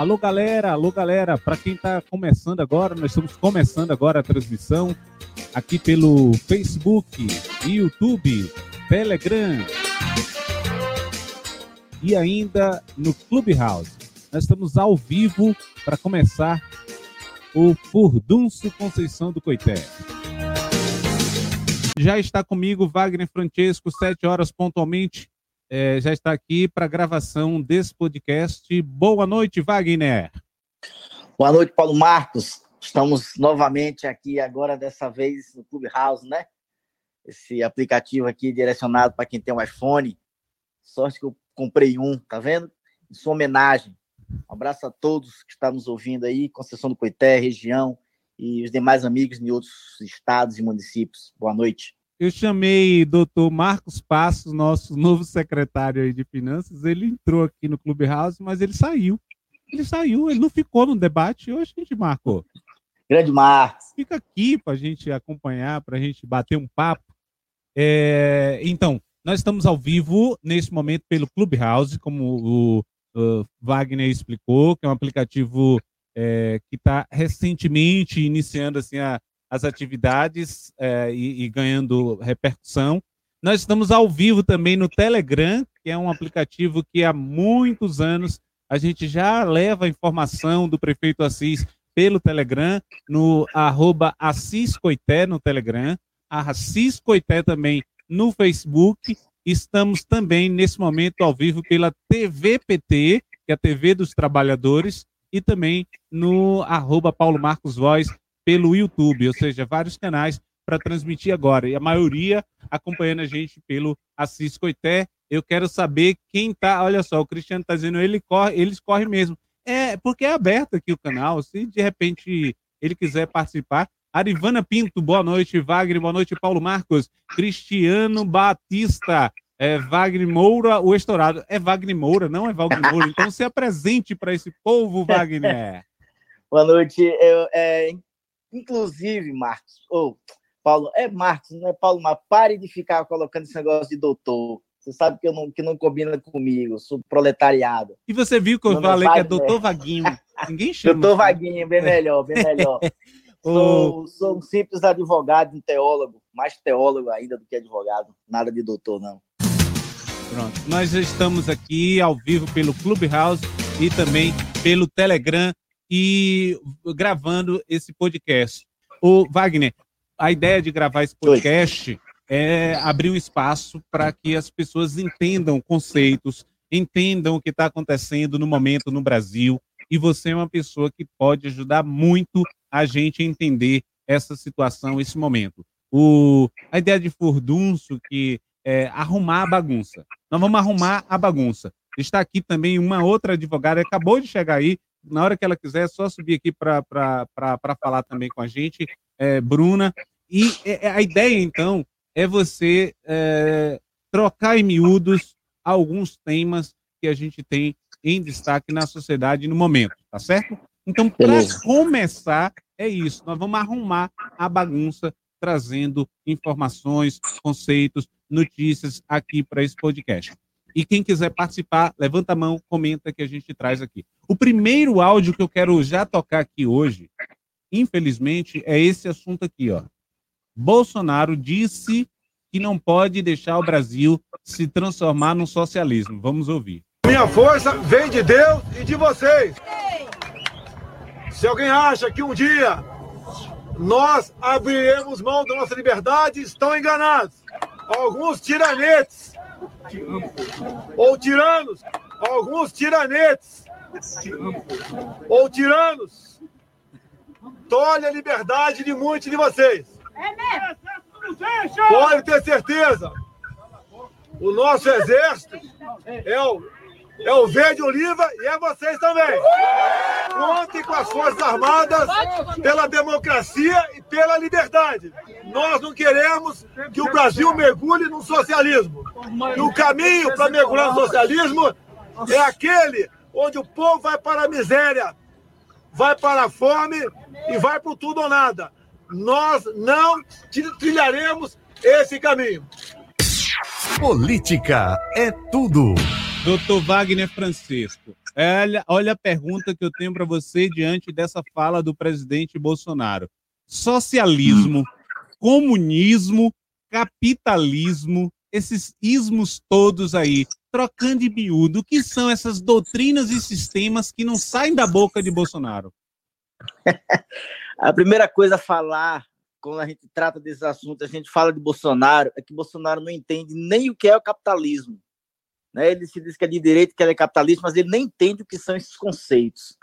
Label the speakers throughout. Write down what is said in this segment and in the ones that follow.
Speaker 1: Alô, galera, alô, galera. Para quem está começando agora, nós estamos começando agora a transmissão aqui pelo Facebook, YouTube, Telegram e ainda no Clubhouse. Nós estamos ao vivo para começar o Furdunço Conceição do Coité. Já está comigo Wagner Francesco, sete horas pontualmente. É, já está aqui para gravação desse podcast. Boa noite, Wagner.
Speaker 2: Boa noite, Paulo Marcos. Estamos novamente aqui agora, dessa vez no Clubhouse, né? Esse aplicativo aqui direcionado para quem tem um iPhone. Sorte que eu comprei um, tá vendo? Em sua homenagem. Um abraço a todos que estão nos ouvindo aí, Conceição do Coité, região, e os demais amigos de outros estados e municípios. Boa noite.
Speaker 1: Eu chamei doutor Marcos Passos, nosso novo secretário de Finanças. Ele entrou aqui no Clubhouse, mas ele saiu. Ele saiu, ele não ficou no debate. Hoje a gente marcou.
Speaker 2: Grande Marcos.
Speaker 1: Fica aqui para a gente acompanhar, para a gente bater um papo. É, então, nós estamos ao vivo nesse momento pelo Clubhouse, como o, o Wagner explicou, que é um aplicativo é, que está recentemente iniciando assim, a, as atividades é, e, e, ganhando repercussão. Nós estamos ao vivo também no Telegram, que é um aplicativo que há muitos anos a gente já leva a informação do prefeito Assis pelo Telegram, no arroba Assis Coité no Telegram, Assis Coité também no Facebook. Estamos também, nesse momento, ao vivo pela TVPT, que é a TV dos Trabalhadores, e também no arroba Paulo Marcos Voz pelo YouTube, ou seja, vários canais para transmitir agora. E a maioria acompanhando a gente pelo Assis Coité. Eu quero saber quem tá. Olha só, o Cristiano está dizendo, ele corre, eles correm mesmo. É, porque é aberto aqui o canal. Se de repente ele quiser participar. Arivana Pinto, boa noite. Wagner, boa noite. Paulo Marcos. Cristiano Batista. É Wagner Moura, o estourado. É Wagner Moura, não é Wagner Moura. Então se apresente para esse povo, Wagner.
Speaker 2: boa noite. Eu, é, inclusive, Marcos, ou oh, Paulo, é Marcos, não é Paulo, mas pare de ficar colocando esse negócio de doutor. Você sabe que, eu não, que não combina comigo, sou proletariado.
Speaker 1: E você viu que eu falei que é doutor Vaguinho. Ninguém chama.
Speaker 2: doutor Vaguinho, bem melhor, bem melhor. sou, sou um simples advogado, um teólogo, mais teólogo ainda do que advogado. Nada de doutor, não.
Speaker 1: Pronto. Nós estamos aqui ao vivo pelo Clubhouse e também pelo Telegram e gravando esse podcast. O Wagner, a ideia de gravar esse podcast Oi. é abrir um espaço para que as pessoas entendam conceitos, entendam o que está acontecendo no momento no Brasil. E você é uma pessoa que pode ajudar muito a gente a entender essa situação, esse momento. O, a ideia de furdunço, que é arrumar a bagunça. Nós vamos arrumar a bagunça. Está aqui também uma outra advogada, acabou de chegar aí, na hora que ela quiser, é só subir aqui para falar também com a gente, é, Bruna. E é, é, a ideia, então, é você é, trocar em miúdos alguns temas que a gente tem em destaque na sociedade no momento, tá certo? Então, para começar, é isso. Nós vamos arrumar a bagunça trazendo informações, conceitos, notícias aqui para esse podcast. E quem quiser participar, levanta a mão, comenta que a gente traz aqui. O primeiro áudio que eu quero já tocar aqui hoje, infelizmente, é esse assunto aqui, ó. Bolsonaro disse que não pode deixar o Brasil se transformar num socialismo. Vamos ouvir.
Speaker 3: Minha força vem de Deus e de vocês. Se alguém acha que um dia nós abriremos mão da nossa liberdade, estão enganados. Alguns tiranetes ou tiranos, alguns tiranetes, ou tiranos, tolhe a liberdade de muitos de vocês. Pode ter certeza. O nosso exército é o é o Verde Oliva e é vocês também. Contem com as Forças Armadas pela democracia e pela liberdade. Nós não queremos que o Brasil mergulhe no socialismo. E o caminho para mergulhar no socialismo é aquele onde o povo vai para a miséria, vai para a fome e vai para o tudo ou nada. Nós não trilharemos esse caminho.
Speaker 4: Política é tudo.
Speaker 1: Doutor Wagner Francisco, olha, olha a pergunta que eu tenho para você diante dessa fala do presidente Bolsonaro. Socialismo, comunismo, capitalismo, esses ismos todos aí, trocando de miúdo, o que são essas doutrinas e sistemas que não saem da boca de Bolsonaro?
Speaker 2: a primeira coisa a falar quando a gente trata desses assuntos, a gente fala de Bolsonaro, é que Bolsonaro não entende nem o que é o capitalismo. Né? Ele se diz que é de direito, que é capitalista, mas ele nem entende o que são esses conceitos.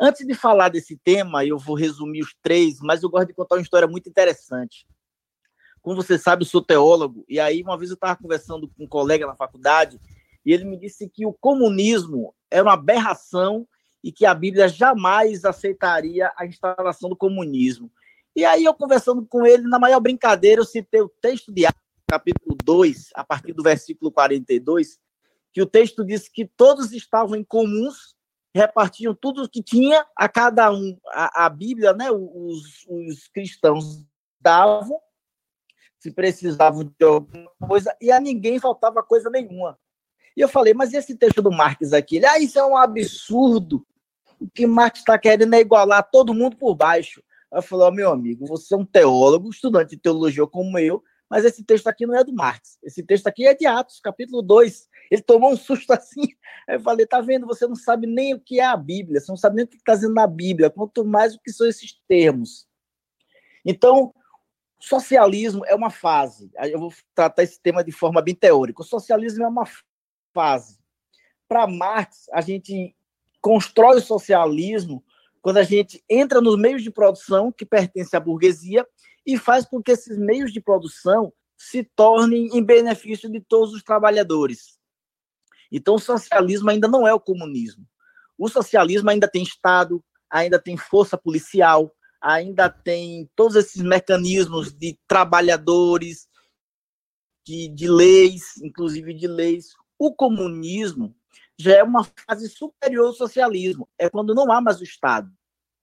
Speaker 2: Antes de falar desse tema, eu vou resumir os três, mas eu gosto de contar uma história muito interessante. Como você sabe, eu sou teólogo, e aí uma vez eu estava conversando com um colega na faculdade, e ele me disse que o comunismo era uma aberração e que a Bíblia jamais aceitaria a instalação do comunismo. E aí eu conversando com ele, na maior brincadeira, eu citei o texto de Atos, capítulo 2, a partir do versículo 42, que o texto diz que todos estavam em comuns, repartiam tudo o que tinha a cada um. A, a Bíblia, né, os, os cristãos davam, se precisavam de alguma coisa, e a ninguém faltava coisa nenhuma. E eu falei, mas esse texto do Marx aqui? Ele, ah, isso é um absurdo. O que Marx está querendo é igualar todo mundo por baixo. Eu falei, oh, meu amigo, você é um teólogo, estudante de teologia como eu, mas esse texto aqui não é do Marx. Esse texto aqui é de Atos, capítulo 2. Ele tomou um susto assim. Aí eu falei, tá vendo? Você não sabe nem o que é a Bíblia, você não sabe nem o que está dizendo na Bíblia, quanto mais o que são esses termos. Então, socialismo é uma fase. Eu vou tratar esse tema de forma bem teórica. O socialismo é uma fase. Para Marx, a gente constrói o socialismo quando a gente entra nos meios de produção que pertencem à burguesia e faz com que esses meios de produção se tornem em benefício de todos os trabalhadores. Então, o socialismo ainda não é o comunismo. O socialismo ainda tem Estado, ainda tem força policial, ainda tem todos esses mecanismos de trabalhadores, de, de leis, inclusive de leis. O comunismo já é uma fase superior ao socialismo. É quando não há mais o Estado.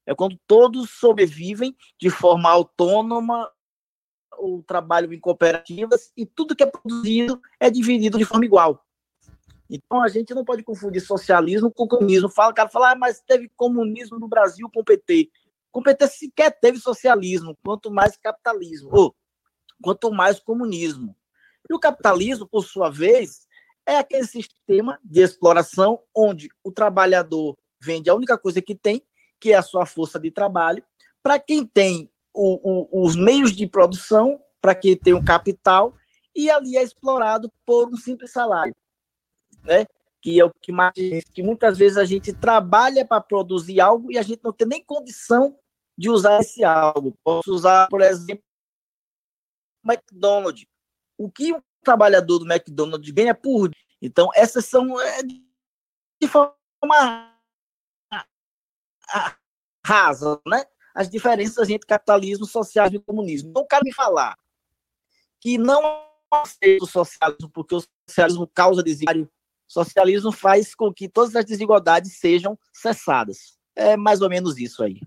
Speaker 2: É quando todos sobrevivem de forma autônoma, o trabalho em cooperativas e tudo que é produzido é dividido de forma igual. Então a gente não pode confundir socialismo com comunismo. Fala, cara, fala, ah, mas teve comunismo no Brasil com o PT. Com o PT sequer teve socialismo, quanto mais capitalismo, ou quanto mais comunismo. E o capitalismo, por sua vez, é aquele sistema de exploração onde o trabalhador vende a única coisa que tem, que é a sua força de trabalho, para quem tem o, o, os meios de produção, para quem tem o capital, e ali é explorado por um simples salário. Né? Que é o que mais que muitas vezes a gente trabalha para produzir algo e a gente não tem nem condição de usar esse algo. Posso usar, por exemplo, McDonald's. O que o trabalhador do McDonald's ganha por. Então, essas são é, de forma rasa, né? As diferenças entre capitalismo, socialismo e comunismo. Então, o cara me falar que não aceita o socialismo porque o socialismo causa desigualdade, socialismo faz com que todas as desigualdades sejam cessadas. É mais ou menos isso aí.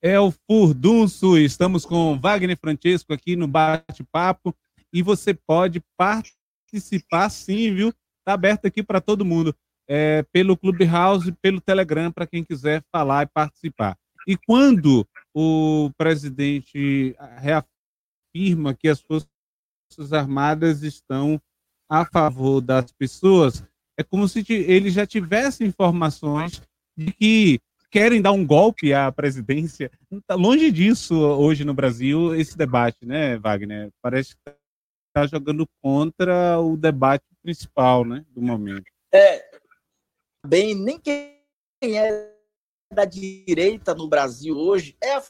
Speaker 1: É o Furdunço, estamos com Wagner Francesco aqui no bate-papo e você pode participar sim, viu? Está aberto aqui para todo mundo, é, pelo Clubhouse, pelo Telegram, para quem quiser falar e participar. E quando o presidente reafirma que as Forças Armadas estão a favor das pessoas, é como se ele já tivesse informações de que querem dar um golpe à presidência. Tá longe disso hoje no Brasil esse debate, né, Wagner? Parece que está jogando contra o debate principal, né, do momento.
Speaker 2: É, bem, nem quem é da direita no Brasil hoje é a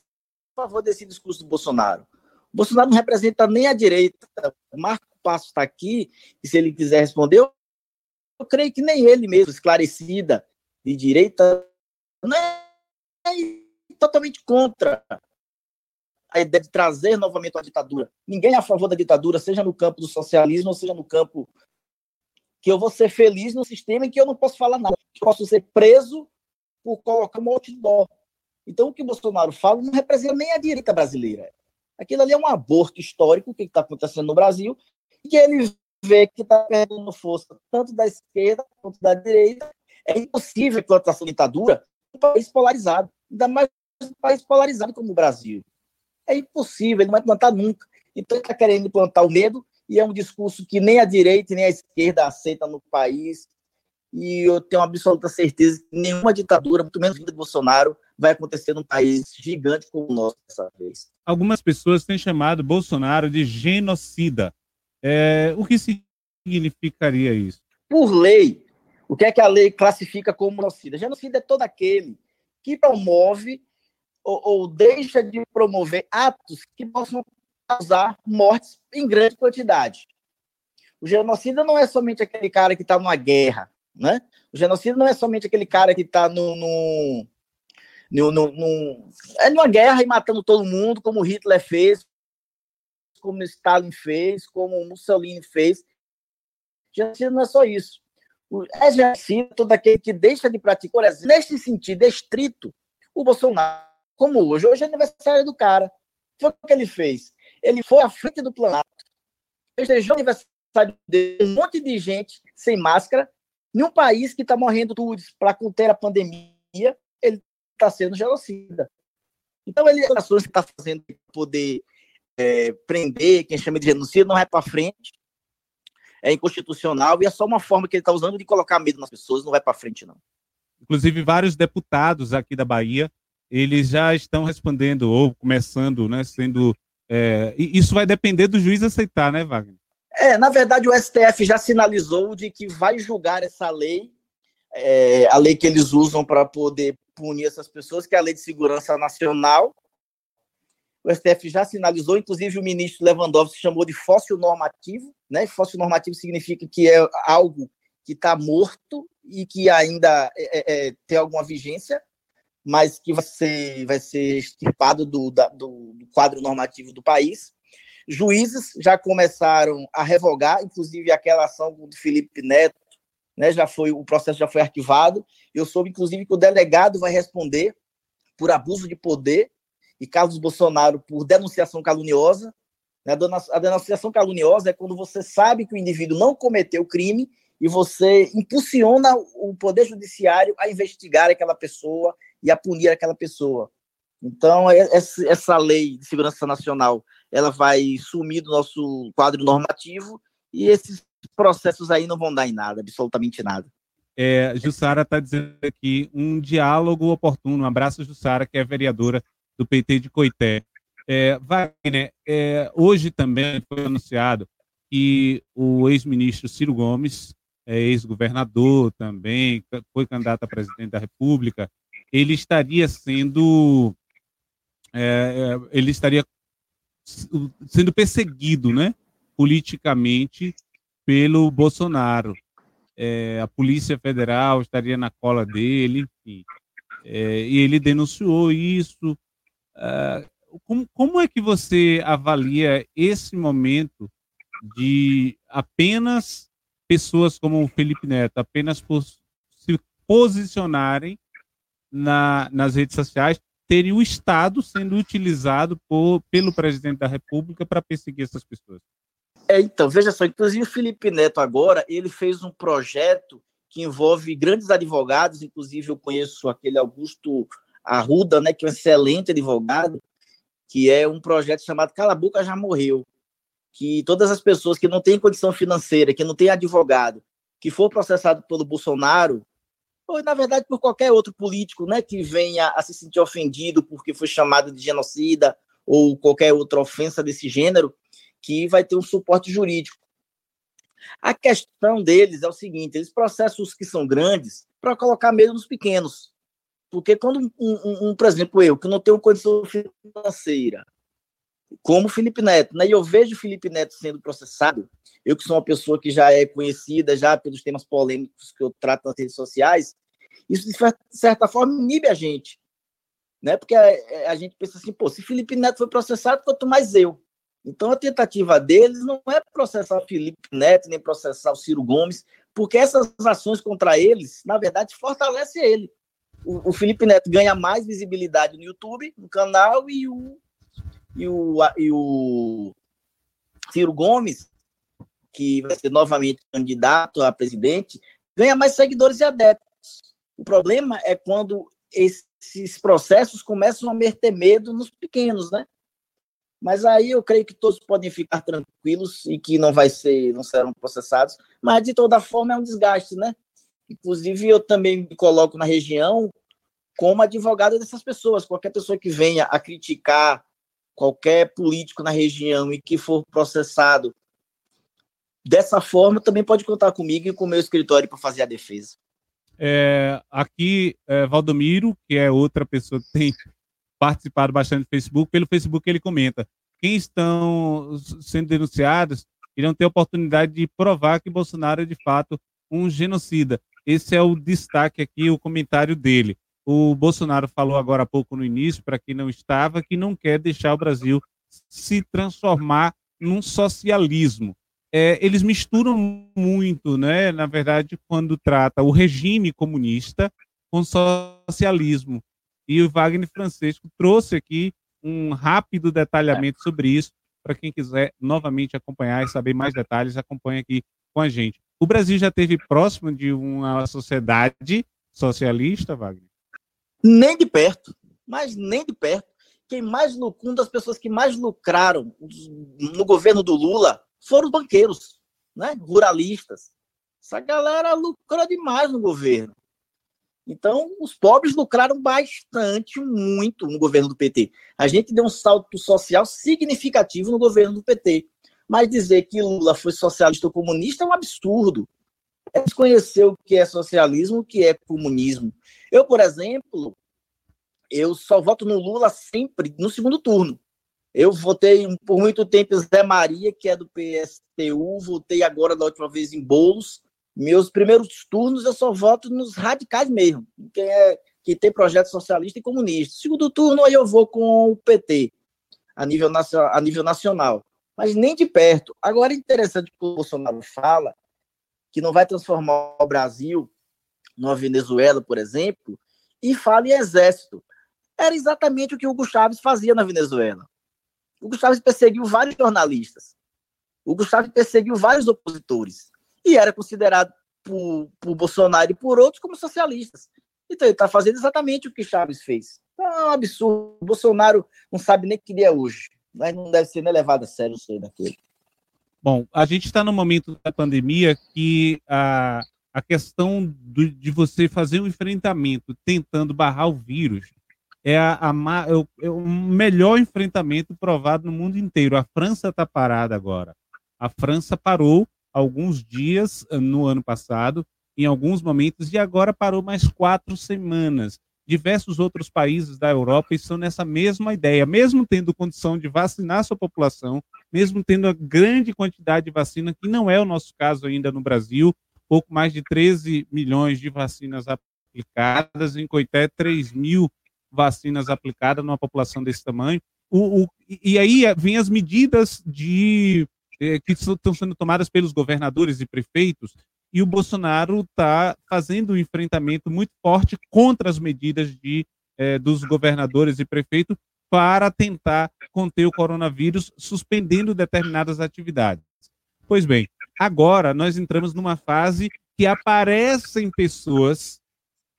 Speaker 2: favor desse discurso do Bolsonaro. O Bolsonaro não representa nem a direita. O Marco Passo está aqui, e se ele quiser responder, eu, eu creio que nem ele mesmo, esclarecida de direita, não é totalmente contra a ideia de trazer novamente a ditadura. Ninguém é a favor da ditadura, seja no campo do socialismo ou seja no campo que eu vou ser feliz no sistema em que eu não posso falar nada, que eu posso ser preso por colocar um outdoor. Então, o que o Bolsonaro fala não representa nem a direita brasileira. Aquilo ali é um aborto histórico, que está acontecendo no Brasil, e que ele vê que está perdendo força tanto da esquerda quanto da direita, É impossível a implantação da ditadura um país polarizado, ainda mais um país polarizado como o Brasil. É impossível, ele não vai implantar nunca. Então, ele está querendo implantar o medo, e é um discurso que nem a direita nem a esquerda aceita no país. E eu tenho absoluta certeza que nenhuma ditadura, muito menos vinda de Bolsonaro, vai acontecer num país gigante como o nosso dessa vez.
Speaker 1: Algumas pessoas têm chamado Bolsonaro de genocida. É, o que significaria isso?
Speaker 2: Por lei, o que é que a lei classifica como genocida? Genocida é todo aquele que promove ou, ou deixa de promover atos que possam causar mortes em grande quantidade. O genocida não é somente aquele cara que está numa guerra, né? O genocida não é somente aquele cara que está no, no, no, no, é numa guerra e matando todo mundo, como Hitler fez, como Stalin fez, como Mussolini fez. Genocida não é só isso. É genocida todo aquele que deixa de praticar, neste sentido estrito, o Bolsonaro, como hoje, hoje é aniversário do cara. Foi o que ele fez. Ele foi à frente do Planalto, festejou o aniversário de um monte de gente sem máscara, em um país que está morrendo tudo para conter a pandemia, ele está sendo genocida. Então, ele, as ações que está fazendo para poder é, prender quem chama de genocídio não é para frente, é inconstitucional e é só uma forma que ele está usando de colocar medo nas pessoas, não vai para frente, não.
Speaker 1: Inclusive, vários deputados aqui da Bahia, eles já estão respondendo ou começando, né, sendo... É, isso vai depender do juiz aceitar, né, Wagner?
Speaker 2: É, na verdade, o STF já sinalizou de que vai julgar essa lei, é, a lei que eles usam para poder punir essas pessoas, que é a Lei de Segurança Nacional, o STF já sinalizou, inclusive o ministro Lewandowski chamou de fóssil normativo, né? Fóssil normativo significa que é algo que está morto e que ainda é, é, é, tem alguma vigência, mas que vai ser, vai ser extirpado do, da, do, do quadro normativo do país. Juízes já começaram a revogar, inclusive aquela ação do Felipe Neto, né? Já foi o processo já foi arquivado. Eu soube, inclusive, que o delegado vai responder por abuso de poder e Carlos Bolsonaro por denunciação caluniosa. Né? A denunciação caluniosa é quando você sabe que o indivíduo não cometeu crime e você impulsiona o Poder Judiciário a investigar aquela pessoa e a punir aquela pessoa. Então, é, essa lei de segurança nacional ela vai sumir do nosso quadro normativo e esses processos aí não vão dar em nada, absolutamente nada.
Speaker 1: É, Jussara está dizendo aqui um diálogo oportuno. Um abraço, Jussara, que é vereadora do PT de Coité. É, Wagner, é, hoje também foi anunciado que o ex-ministro Ciro Gomes, é, ex-governador também, foi candidato a presidente da República, ele estaria sendo é, é, ele estaria sendo perseguido, né, politicamente pelo Bolsonaro. É, a Polícia Federal estaria na cola dele, enfim. É, e ele denunciou isso. Uh, como, como é que você avalia esse momento de apenas pessoas como o Felipe Neto, apenas por se posicionarem na, nas redes sociais, terem o Estado sendo utilizado por, pelo presidente da República para perseguir essas pessoas?
Speaker 2: É, então, veja só, inclusive o Felipe Neto agora, ele fez um projeto que envolve grandes advogados, inclusive eu conheço aquele Augusto Arruda, né, que é um excelente advogado, que é um projeto chamado Cala Boca Já Morreu, que todas as pessoas que não têm condição financeira, que não têm advogado, que for processado pelo Bolsonaro, ou na verdade por qualquer outro político, né, que venha a se sentir ofendido porque foi chamado de genocida ou qualquer outra ofensa desse gênero, que vai ter um suporte jurídico. A questão deles é o seguinte: eles processam os que são grandes para colocar medo nos pequenos. Porque quando, um, um, um, por exemplo, eu, que não tenho condição financeira, como Felipe Neto, né, e eu vejo Felipe Neto sendo processado, eu que sou uma pessoa que já é conhecida já pelos temas polêmicos que eu trato nas redes sociais, isso, de certa forma, inibe a gente. Né? Porque a, a gente pensa assim, pô, se Felipe Neto foi processado, quanto mais eu. Então, a tentativa deles não é processar o Felipe Neto, nem processar o Ciro Gomes, porque essas ações contra eles, na verdade, fortalecem ele. O, o Felipe Neto ganha mais visibilidade no YouTube, no canal, e o, e o, e o Ciro Gomes, que vai ser novamente candidato a presidente, ganha mais seguidores e adeptos. O problema é quando esses processos começam a meter medo nos pequenos, né? Mas aí eu creio que todos podem ficar tranquilos e que não vai ser, não serão processados. Mas de toda forma é um desgaste, né? Inclusive eu também me coloco na região como advogado dessas pessoas. Qualquer pessoa que venha a criticar qualquer político na região e que for processado dessa forma, também pode contar comigo e com o meu escritório para fazer a defesa.
Speaker 1: É, aqui, é, Valdomiro, que é outra pessoa que tem participado bastante do Facebook, pelo Facebook ele comenta: quem estão sendo denunciados irão ter oportunidade de provar que Bolsonaro é de fato um genocida. Esse é o destaque aqui, o comentário dele. O Bolsonaro falou agora há pouco no início, para quem não estava, que não quer deixar o Brasil se transformar num socialismo. É, eles misturam muito, né? Na verdade, quando trata o regime comunista com socialismo. E o Wagner Francisco trouxe aqui um rápido detalhamento sobre isso. Para quem quiser novamente acompanhar e saber mais detalhes, acompanhe aqui com a gente. O Brasil já teve próximo de uma sociedade socialista, Wagner?
Speaker 2: Nem de perto, mas nem de perto. Quem mais lucrou, uma das pessoas que mais lucraram no governo do Lula foram os banqueiros, né? ruralistas. Essa galera lucrou demais no governo. Então, os pobres lucraram bastante, muito no governo do PT. A gente deu um salto social significativo no governo do PT. Mas dizer que Lula foi socialista ou comunista é um absurdo. É desconhecer o que é socialismo, o que é comunismo. Eu, por exemplo, eu só voto no Lula sempre no segundo turno. Eu votei por muito tempo em Zé Maria, que é do PSTU, votei agora da última vez em Bolos. Meus primeiros turnos eu só voto nos radicais mesmo, quem é que tem projeto socialista e comunista. Segundo turno aí eu vou com o PT a nível, a nível nacional mas nem de perto. Agora interessante que o Bolsonaro fala que não vai transformar o Brasil numa Venezuela, por exemplo, e fala em exército. Era exatamente o que o Hugo Chávez fazia na Venezuela. O Hugo Chávez perseguiu vários jornalistas. O Hugo Chávez perseguiu vários opositores. E era considerado por, por Bolsonaro e por outros como socialistas. Então ele está fazendo exatamente o que Chávez fez. É um absurdo. O Bolsonaro não sabe nem o que ele é hoje mas não deve ser nem levado a sério isso aí daquele.
Speaker 1: Bom, a gente está no momento da pandemia que a, a questão do, de você fazer um enfrentamento tentando barrar o vírus é, a, a, é, o, é o melhor enfrentamento provado no mundo inteiro. A França está parada agora. A França parou alguns dias eh, no ano passado, em alguns momentos, e agora parou mais quatro semanas diversos outros países da Europa estão nessa mesma ideia, mesmo tendo condição de vacinar sua população, mesmo tendo a grande quantidade de vacina, que não é o nosso caso ainda no Brasil, pouco mais de 13 milhões de vacinas aplicadas, em Coité 3 mil vacinas aplicadas numa população desse tamanho. O, o, e aí vem as medidas de eh, que estão sendo tomadas pelos governadores e prefeitos e o Bolsonaro está fazendo um enfrentamento muito forte contra as medidas de, eh, dos governadores e prefeitos para tentar conter o coronavírus, suspendendo determinadas atividades. Pois bem, agora nós entramos numa fase que aparecem pessoas,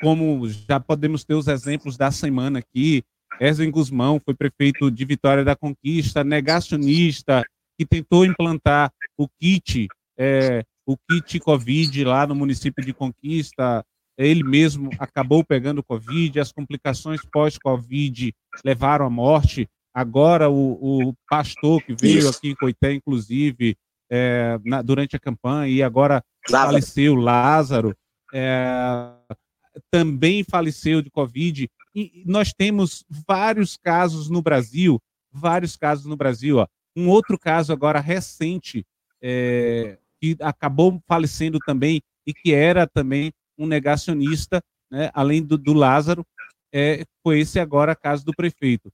Speaker 1: como já podemos ter os exemplos da semana aqui, Erwin Guzmão foi prefeito de Vitória da Conquista, negacionista, que tentou implantar o kit é, o kit Covid lá no município de Conquista, ele mesmo acabou pegando Covid, as complicações pós-Covid levaram à morte. Agora, o, o pastor que veio Isso. aqui em Coité, inclusive, é, na, durante a campanha, e agora Lázaro. faleceu, Lázaro, é, também faleceu de Covid. E nós temos vários casos no Brasil, vários casos no Brasil. Ó. Um outro caso agora recente, é, que acabou falecendo também e que era também um negacionista, né, além do, do Lázaro, é, foi esse agora caso do prefeito.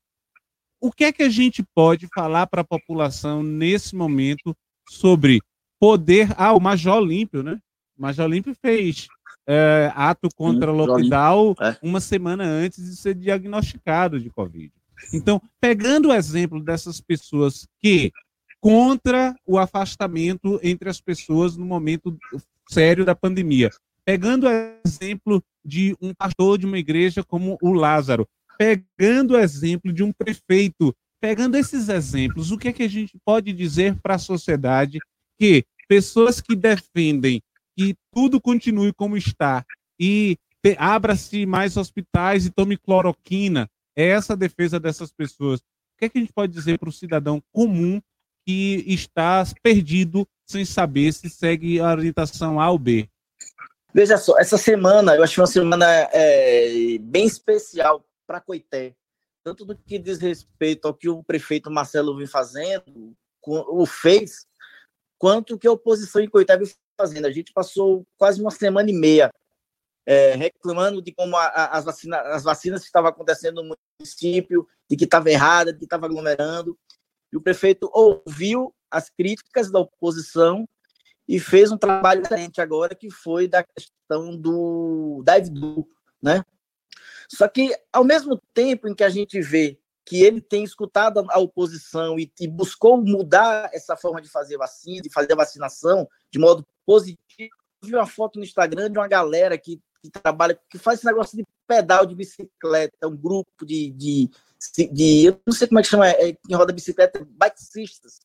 Speaker 1: O que é que a gente pode falar para a população nesse momento sobre poder. Ah, o Major Olímpio, né? O Major Olímpio fez é, ato contra o lockdown é. uma semana antes de ser diagnosticado de Covid. Então, pegando o exemplo dessas pessoas que contra o afastamento entre as pessoas no momento sério da pandemia. pegando o exemplo de um pastor de uma igreja como o Lázaro, pegando o exemplo de um prefeito, pegando esses exemplos, o que é que a gente pode dizer para a sociedade que pessoas que defendem que tudo continue como está e abra-se mais hospitais e tome cloroquina, é essa a defesa dessas pessoas. O que é que a gente pode dizer para o cidadão comum que está perdido sem saber se segue a orientação A ou B?
Speaker 2: Veja só, essa semana eu achei uma semana é, bem especial para Coité, tanto do que diz respeito ao que o prefeito Marcelo vem fazendo, o fez, quanto que a oposição em Coité vem fazendo. A gente passou quase uma semana e meia é, reclamando de como a, a, as, vacina, as vacinas estavam acontecendo no município, de que estava errada, de que estava aglomerando. E o prefeito ouviu as críticas da oposição e fez um trabalho diferente agora, que foi da questão do da né? Só que, ao mesmo tempo em que a gente vê que ele tem escutado a oposição e, e buscou mudar essa forma de fazer vacina, de fazer a vacinação de modo positivo, vi uma foto no Instagram de uma galera que, que trabalha, que faz esse negócio de pedal de bicicleta, um grupo de, de, de eu não sei como é que chama, é, quem roda bicicleta, bikecistas,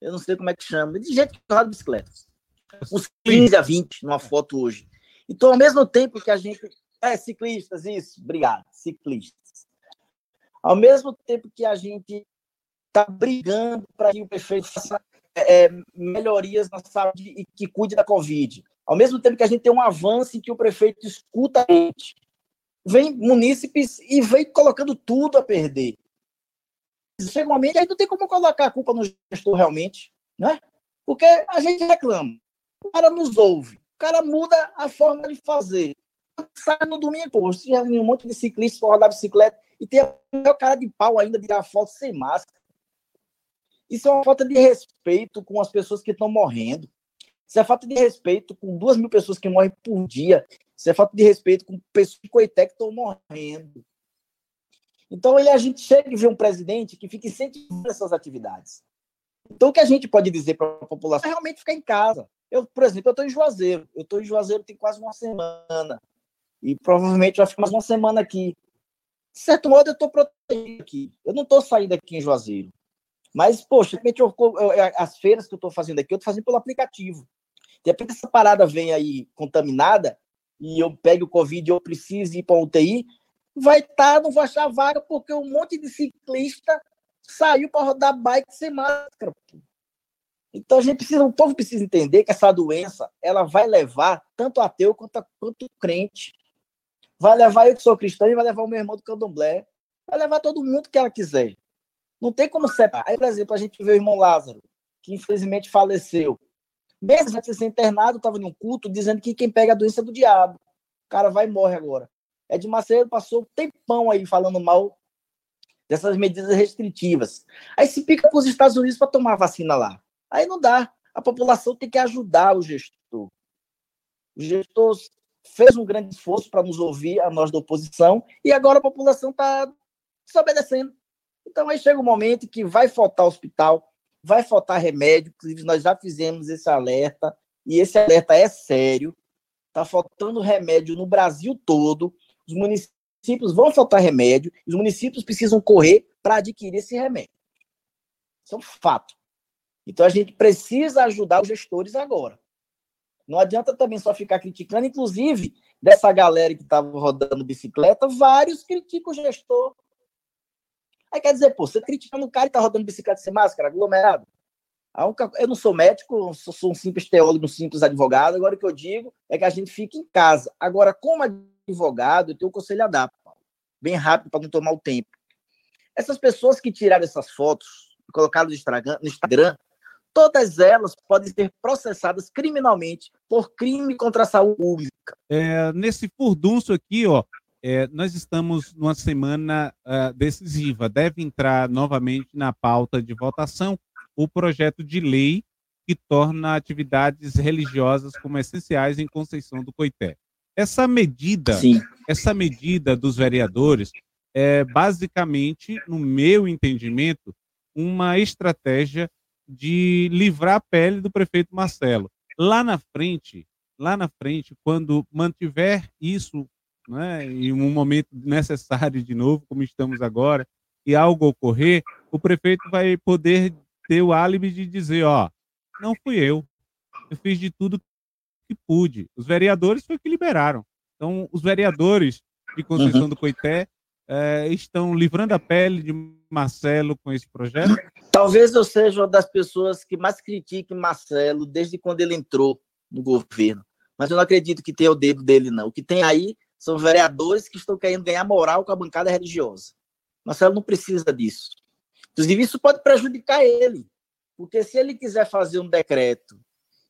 Speaker 2: eu não sei como é que chama, de gente que roda bicicleta. Uns 15 a 20 numa foto hoje. Então, ao mesmo tempo que a gente. É, ciclistas, isso, obrigado, ciclistas. Ao mesmo tempo que a gente está brigando para que o prefeito faça é, melhorias na saúde e que cuide da Covid. Ao mesmo tempo que a gente tem um avanço em que o prefeito escuta a gente, vem munícipes e vem colocando tudo a perder chega um momento, aí não tem como colocar a culpa no gestor realmente, né? Porque a gente reclama, o cara nos ouve, o cara muda a forma de fazer. Sai no domingo, pô, já um monte de ciclistas para rodar bicicleta e tem o cara de pau ainda de tirar foto sem máscara. Isso é uma falta de respeito com as pessoas que estão morrendo. Isso é falta de respeito com duas mil pessoas que morrem por dia. Isso é falta de respeito com pessoas de Coité que estão morrendo. Então, ele, a gente chega e vê um presidente que fica incentivando essas atividades. Então, o que a gente pode dizer para a população é realmente ficar em casa. Eu, por exemplo, eu estou em Juazeiro. Eu estou em Juazeiro tem quase uma semana. E provavelmente vai ficar mais uma semana aqui. De certo modo, eu estou protegido aqui. Eu não estou saindo aqui em Juazeiro. Mas, poxa, eu, eu, as feiras que eu estou fazendo aqui, eu estou fazendo pelo aplicativo. De repente, essa parada vem aí contaminada e eu pego o Covid eu preciso ir para a UTI, vai estar, tá, não vai achar vaga, porque um monte de ciclista saiu para rodar bike sem máscara. Então a gente precisa, o povo precisa entender que essa doença ela vai levar tanto ateu quanto, quanto crente. Vai levar eu que sou cristão e vai levar o meu irmão do candomblé. Vai levar todo mundo que ela quiser. Não tem como separar. Aí, por exemplo, a gente vê o irmão Lázaro, que infelizmente faleceu. Mesmo antes de ser internado, estava num culto dizendo que quem pega a doença é do diabo. O cara vai e morre agora. Ed Macedo passou um tempão aí falando mal dessas medidas restritivas. Aí se pica para os Estados Unidos para tomar vacina lá. Aí não dá. A população tem que ajudar o gestor. O gestor fez um grande esforço para nos ouvir, a nós da oposição, e agora a população está desobedecendo. Então aí chega um momento que vai faltar hospital, vai faltar remédio, inclusive nós já fizemos esse alerta, e esse alerta é sério. Está faltando remédio no Brasil todo os municípios vão faltar remédio, os municípios precisam correr para adquirir esse remédio. Isso é um fato. Então a gente precisa ajudar os gestores agora. Não adianta também só ficar criticando, inclusive dessa galera que estava rodando bicicleta, vários criticam o gestor. Aí quer dizer, pô, você tá criticando o cara que está rodando bicicleta sem máscara, aglomerado. Eu não sou médico, sou um simples teólogo, um simples advogado. Agora o que eu digo é que a gente fica em casa. Agora, como advogado, eu tenho um conselho a dar, bem rápido para não tomar o tempo. Essas pessoas que tiraram essas fotos e colocaram no Instagram, no Instagram, todas elas podem ser processadas criminalmente por crime contra a saúde pública.
Speaker 1: É, nesse furdunço aqui, ó, é, nós estamos numa semana uh, decisiva. Deve entrar novamente na pauta de votação o projeto de lei que torna atividades religiosas como essenciais em Conceição do Coité. Essa medida, Sim. essa medida dos vereadores é basicamente, no meu entendimento, uma estratégia de livrar a pele do prefeito Marcelo. Lá na frente, lá na frente, quando mantiver isso né, em um momento necessário de novo, como estamos agora, e algo ocorrer, o prefeito vai poder ter o álibi de dizer, ó, não fui eu, eu fiz de tudo que pude. Os vereadores foi que liberaram. Então, os vereadores de Conceição uhum. do Coité é, estão livrando a pele de Marcelo com esse projeto?
Speaker 2: Talvez eu seja uma das pessoas que mais critique Marcelo desde quando ele entrou no governo. Mas eu não acredito que tenha o dedo dele, não. O que tem aí são vereadores que estão querendo ganhar moral com a bancada religiosa. Marcelo não precisa disso. Inclusive, isso pode prejudicar ele. Porque se ele quiser fazer um decreto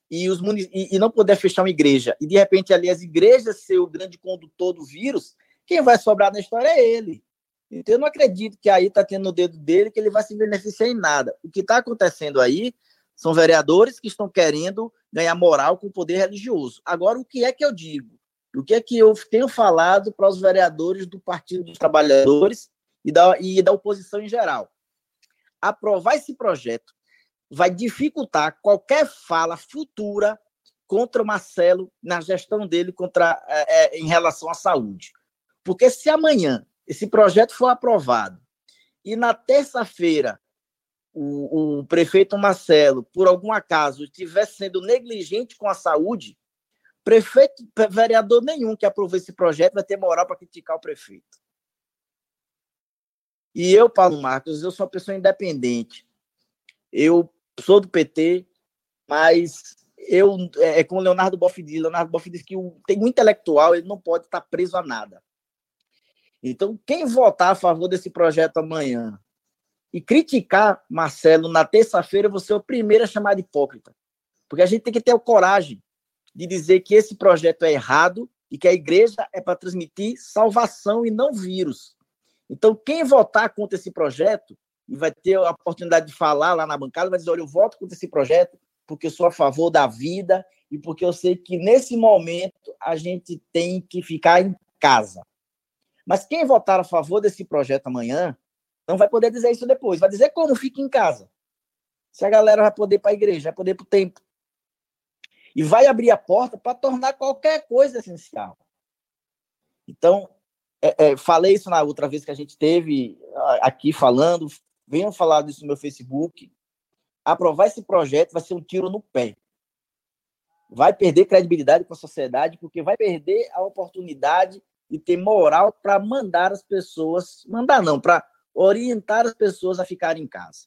Speaker 2: e, os e, e não puder fechar uma igreja, e de repente ali as igrejas ser o grande condutor do vírus, quem vai sobrar na história é ele. Então, eu não acredito que aí está tendo no dedo dele que ele vai se beneficiar em nada. O que está acontecendo aí são vereadores que estão querendo ganhar moral com o poder religioso. Agora, o que é que eu digo? O que é que eu tenho falado para os vereadores do Partido dos Trabalhadores e da, e da oposição em geral? Aprovar esse projeto vai dificultar qualquer fala futura contra o Marcelo na gestão dele contra, é, é, em relação à saúde. Porque se amanhã esse projeto for aprovado e na terça-feira o, o, prefeito Marcelo, por algum acaso, estiver sendo negligente com a saúde, prefeito, vereador nenhum que aprovou esse projeto vai ter moral para criticar o prefeito. E eu, Paulo Marcos, eu sou uma pessoa independente. Eu sou do PT, mas eu é, é como Leonardo Boff diz, Leonardo Boff diz que o, tem um intelectual, ele não pode estar preso a nada. Então, quem votar a favor desse projeto amanhã e criticar Marcelo na terça-feira, você é o primeiro a chamar de hipócrita. Porque a gente tem que ter coragem de dizer que esse projeto é errado e que a igreja é para transmitir salvação e não vírus. Então, quem votar contra esse projeto e vai ter a oportunidade de falar lá na bancada, vai dizer: olha, eu voto contra esse projeto porque eu sou a favor da vida e porque eu sei que nesse momento a gente tem que ficar em casa. Mas quem votar a favor desse projeto amanhã não vai poder dizer isso depois. Vai dizer como fica em casa. Se a galera vai poder para a igreja, vai poder para o templo. E vai abrir a porta para tornar qualquer coisa essencial. Então, é, é, falei isso na outra vez que a gente teve aqui falando, venham falar disso no meu Facebook. Aprovar esse projeto vai ser um tiro no pé. Vai perder credibilidade com a sociedade, porque vai perder a oportunidade e ter moral para mandar as pessoas, mandar não, para orientar as pessoas a ficarem em casa.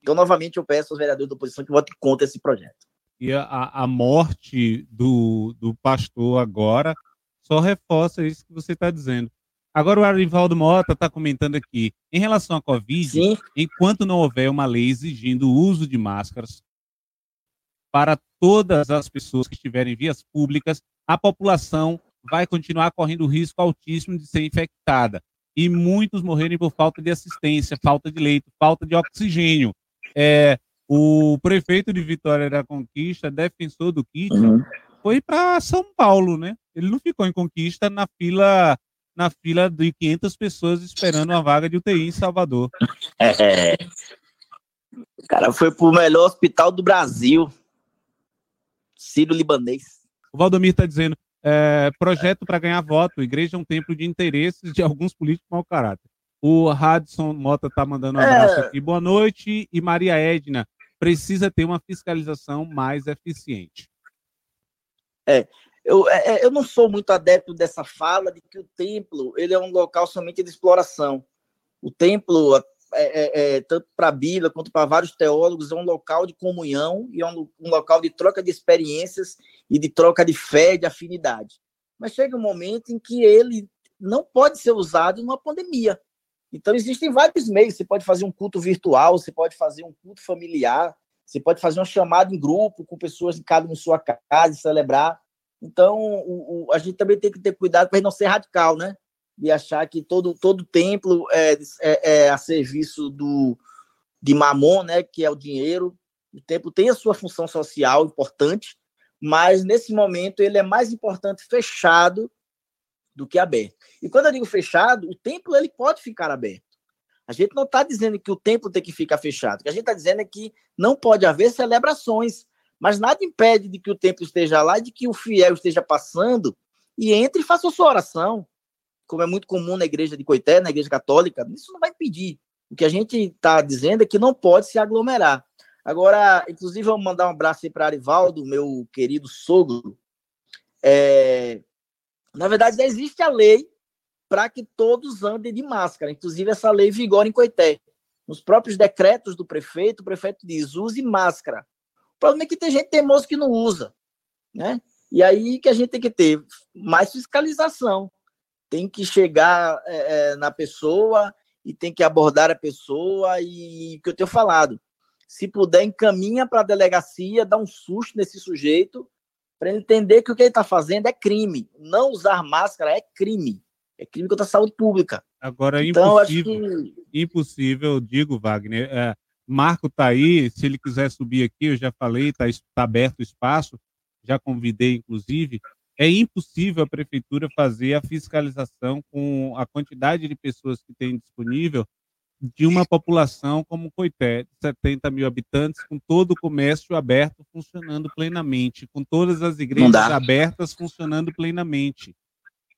Speaker 2: Então, novamente, eu peço aos vereadores da oposição que votem contra esse projeto.
Speaker 1: E a, a morte do, do pastor agora só reforça isso que você está dizendo. Agora o Arivaldo Mota está comentando aqui, em relação à Covid, Sim. enquanto não houver uma lei exigindo o uso de máscaras para todas as pessoas que estiverem em vias públicas, a população vai continuar correndo o risco altíssimo de ser infectada. E muitos morrerem por falta de assistência, falta de leito, falta de oxigênio. É, o prefeito de Vitória da Conquista, defensor do kit, uhum. foi para São Paulo, né? Ele não ficou em Conquista na fila na fila de 500 pessoas esperando uma vaga de UTI em Salvador.
Speaker 2: É. O cara foi pro melhor hospital do Brasil. Sírio-Libanês.
Speaker 1: O Valdomir está dizendo: é, projeto para ganhar voto. Igreja é um templo de interesses de alguns políticos mau caráter. O Radson Mota está mandando um abraço é... aqui. Boa noite. E Maria Edna, precisa ter uma fiscalização mais eficiente.
Speaker 2: É, eu, é, é, eu não sou muito adepto dessa fala de que o templo ele é um local somente de exploração. O templo, é, é, é tanto para a Bíblia quanto para vários teólogos, é um local de comunhão e é um, um local de troca de experiências e de troca de fé, de afinidade. Mas chega um momento em que ele não pode ser usado numa pandemia. Então, existem vários meios. Você pode fazer um culto virtual, você pode fazer um culto familiar, você pode fazer uma chamada em grupo com pessoas em cada uma em sua casa e celebrar. Então, o, o, a gente também tem que ter cuidado para não ser radical, né? De achar que todo, todo templo é, é, é a serviço do, de mamon, né? Que é o dinheiro. O templo tem a sua função social importante, mas nesse momento ele é mais importante fechado do que aberto. E quando eu digo fechado, o templo ele pode ficar aberto. A gente não está dizendo que o templo tem que ficar fechado. O que a gente está dizendo é que não pode haver celebrações, Mas nada impede de que o templo esteja lá, de que o fiel esteja passando e entre e faça a sua oração, como é muito comum na igreja de Coité, na igreja católica. Isso não vai impedir. O que a gente está dizendo é que não pode se aglomerar. Agora, inclusive, vou mandar um abraço aí para Arivaldo, meu querido sogro. É... Na verdade, existe a lei para que todos andem de máscara. Inclusive, essa lei vigora em Coité. Nos próprios decretos do prefeito, o prefeito diz: use máscara. O problema é que tem gente teimosa que não usa. Né? E aí que a gente tem que ter mais fiscalização. Tem que chegar é, é na pessoa e tem que abordar a pessoa e o que eu tenho falado. Se puder, encaminha para a delegacia, dá um susto nesse sujeito, para ele entender que o que ele está fazendo é crime. Não usar máscara é crime. É crime contra a saúde pública.
Speaker 1: Agora, é então, impossível, que... impossível, digo, Wagner. É, Marco está aí, se ele quiser subir aqui, eu já falei, está tá aberto o espaço, já convidei, inclusive. É impossível a prefeitura fazer a fiscalização com a quantidade de pessoas que tem disponível de uma população como Coité, de 70 mil habitantes, com todo o comércio aberto funcionando plenamente, com todas as igrejas abertas funcionando plenamente.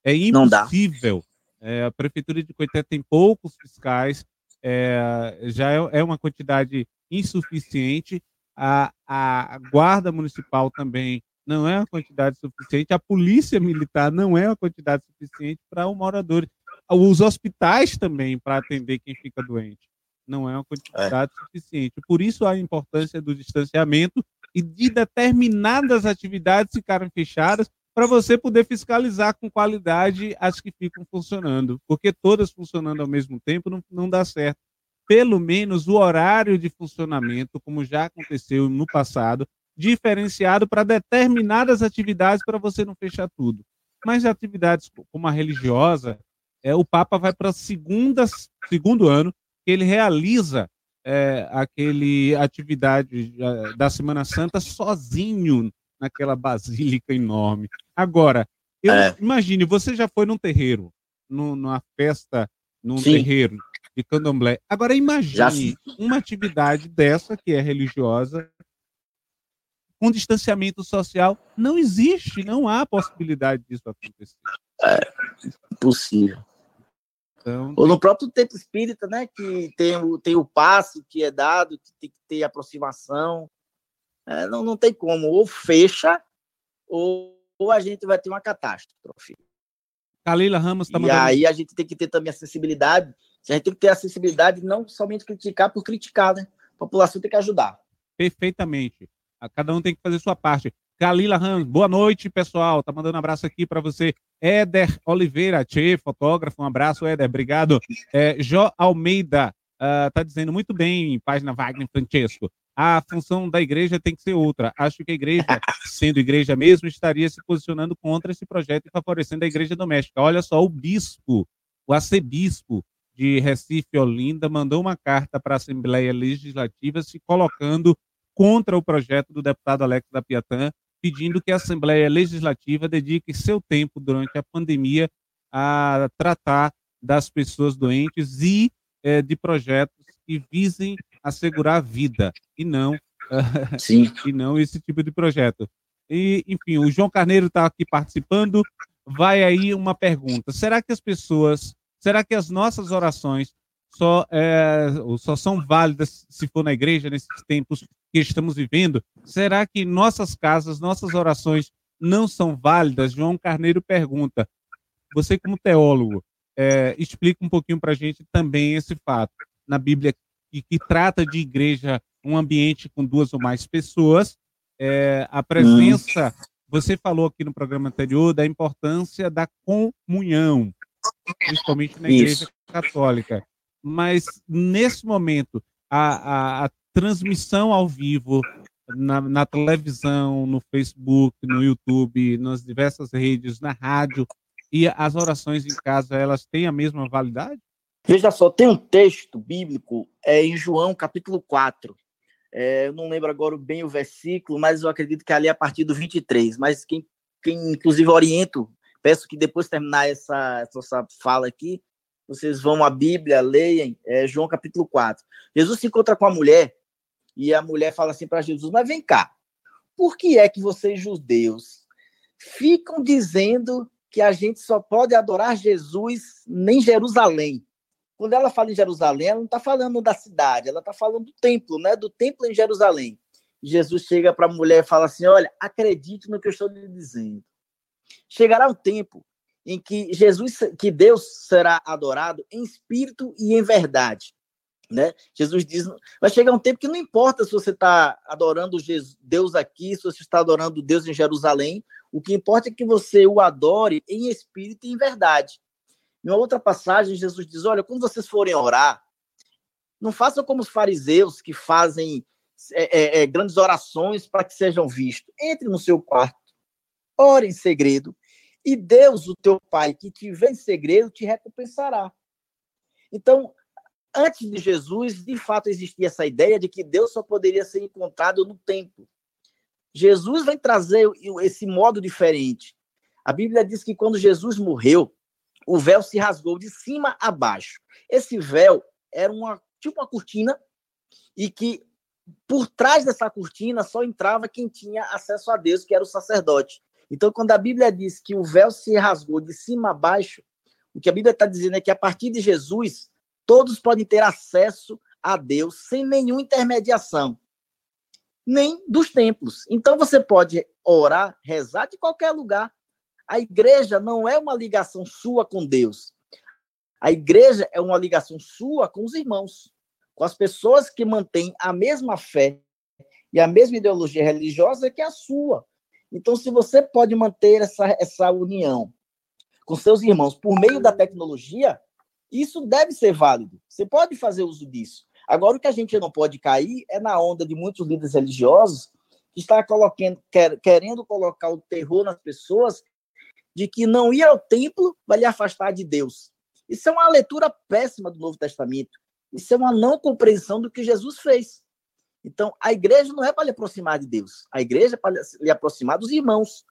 Speaker 1: É impossível. É, a prefeitura de Coité tem poucos fiscais, é, já é, é, uma quantidade insuficiente. A, a guarda municipal também não é uma quantidade suficiente. A polícia militar não é uma quantidade suficiente para o morador os hospitais também para atender quem fica doente. Não é uma quantidade é. suficiente. Por isso a importância do distanciamento e de determinadas atividades ficarem fechadas para você poder fiscalizar com qualidade as que ficam funcionando. Porque todas funcionando ao mesmo tempo não, não dá certo. Pelo menos o horário de funcionamento, como já aconteceu no passado, diferenciado para determinadas atividades para você não fechar tudo. Mas atividades como a religiosa, é, o Papa vai para segunda segundo ano que ele realiza é, aquele atividade é, da Semana Santa sozinho naquela basílica enorme. Agora, eu é. imagine, você já foi num terreiro, num, numa festa, num Sim. terreiro de candomblé. Agora imagine uma atividade dessa que é religiosa com distanciamento social, não existe, não há possibilidade disso acontecer.
Speaker 2: É impossível. Então, Ou no próprio tempo espírita, né? Que tem o, tem o passe que é dado, que tem que ter aproximação. É, não, não tem como. Ou fecha, ou, ou a gente vai ter uma catástrofe.
Speaker 1: Kalila Ramos
Speaker 2: está mandando. E aí a gente tem que ter também acessibilidade. A gente tem que ter acessibilidade, não somente criticar por criticar, né? A população tem que ajudar.
Speaker 1: Perfeitamente. Cada um tem que fazer sua parte. Kalila Ramos, boa noite, pessoal. Tá mandando um abraço aqui para você. Éder Oliveira, tchê, fotógrafo, um abraço, Éder, obrigado. É, Jó Almeida, uh, tá dizendo muito bem, página Wagner Francesco. A função da igreja tem que ser outra. Acho que a igreja, sendo igreja mesmo, estaria se posicionando contra esse projeto e favorecendo a igreja doméstica. Olha só, o bispo, o arcebispo de Recife, Olinda, mandou uma carta para a Assembleia Legislativa se colocando contra o projeto do deputado Alex da Piatã, pedindo que a Assembleia Legislativa dedique seu tempo durante a pandemia a tratar das pessoas doentes e é, de projetos que visem assegurar a vida e não
Speaker 2: Sim.
Speaker 1: e não esse tipo de projeto. E, enfim, o João Carneiro está aqui participando. Vai aí uma pergunta: será que as pessoas, será que as nossas orações só, é, só são válidas se for na igreja nesses tempos que estamos vivendo? Será que nossas casas, nossas orações não são válidas? João Carneiro pergunta. Você, como teólogo, é, explica um pouquinho para a gente também esse fato. Na Bíblia, que, que, trata de igreja, um ambiente com duas ou mais pessoas, é, a presença. Você falou aqui no programa anterior da importância da comunhão, principalmente na igreja Isso. católica mas nesse momento, a, a, a transmissão ao vivo na, na, televisão, no Facebook, no YouTube, nas diversas redes, na rádio, e as orações em casa, elas têm a mesma validade?
Speaker 2: Veja só, tem um texto bíblico é, em João, capítulo 4. É, eu não lembro agora bem o versículo, mas eu acredito que é ali é a partir do 23. Mas quem, quem inclusive oriento, peço que depois terminar essa, essa fala aqui, vocês vão à Bíblia, leiam, é, João capítulo 4. Jesus se encontra com a mulher e a mulher fala assim para Jesus: Mas vem cá, por que é que vocês, judeus, ficam dizendo que a gente só pode adorar Jesus em Jerusalém? Quando ela fala em Jerusalém, ela não está falando da cidade, ela está falando do templo, né? Do templo em Jerusalém. Jesus chega para a mulher e fala assim: Olha, acredite no que eu estou lhe dizendo. Chegará um tempo em que Jesus, que Deus será adorado em espírito e em verdade. Né? Jesus diz, vai chegar um tempo que não importa se você está adorando Deus aqui, se você está adorando Deus em Jerusalém, o que importa é que você o adore em espírito e em verdade. Em uma outra passagem, Jesus diz: Olha, quando vocês forem orar, não façam como os fariseus que fazem é, é, é grandes orações para que sejam vistos. Entre no seu quarto, ore em segredo, e Deus, o teu Pai, que te vê em segredo, te recompensará. Então, antes de Jesus, de fato, existia essa ideia de que Deus só poderia ser encontrado no templo. Jesus vem trazer esse modo diferente. A Bíblia diz que quando Jesus morreu, o véu se rasgou de cima a baixo. Esse véu era uma tipo uma cortina e que por trás dessa cortina só entrava quem tinha acesso a Deus, que era o sacerdote. Então, quando a Bíblia diz que o véu se rasgou de cima a baixo, o que a Bíblia está dizendo é que a partir de Jesus, todos podem ter acesso a Deus sem nenhuma intermediação, nem dos templos. Então, você pode orar, rezar de qualquer lugar. A igreja não é uma ligação sua com Deus. A igreja é uma ligação sua com os irmãos, com as pessoas que mantêm a mesma fé e a mesma ideologia religiosa que a sua. Então, se você pode manter essa, essa união com seus irmãos por meio da tecnologia, isso deve ser válido. Você pode fazer uso disso. Agora, o que a gente não pode cair é na onda de muitos líderes religiosos que está quer, querendo colocar o terror nas pessoas de que não ir ao templo vai lhe afastar de Deus. Isso é uma leitura péssima do Novo Testamento. Isso é uma não compreensão do que Jesus fez. Então, a igreja não é para lhe aproximar de Deus. A igreja é para lhe aproximar dos irmãos.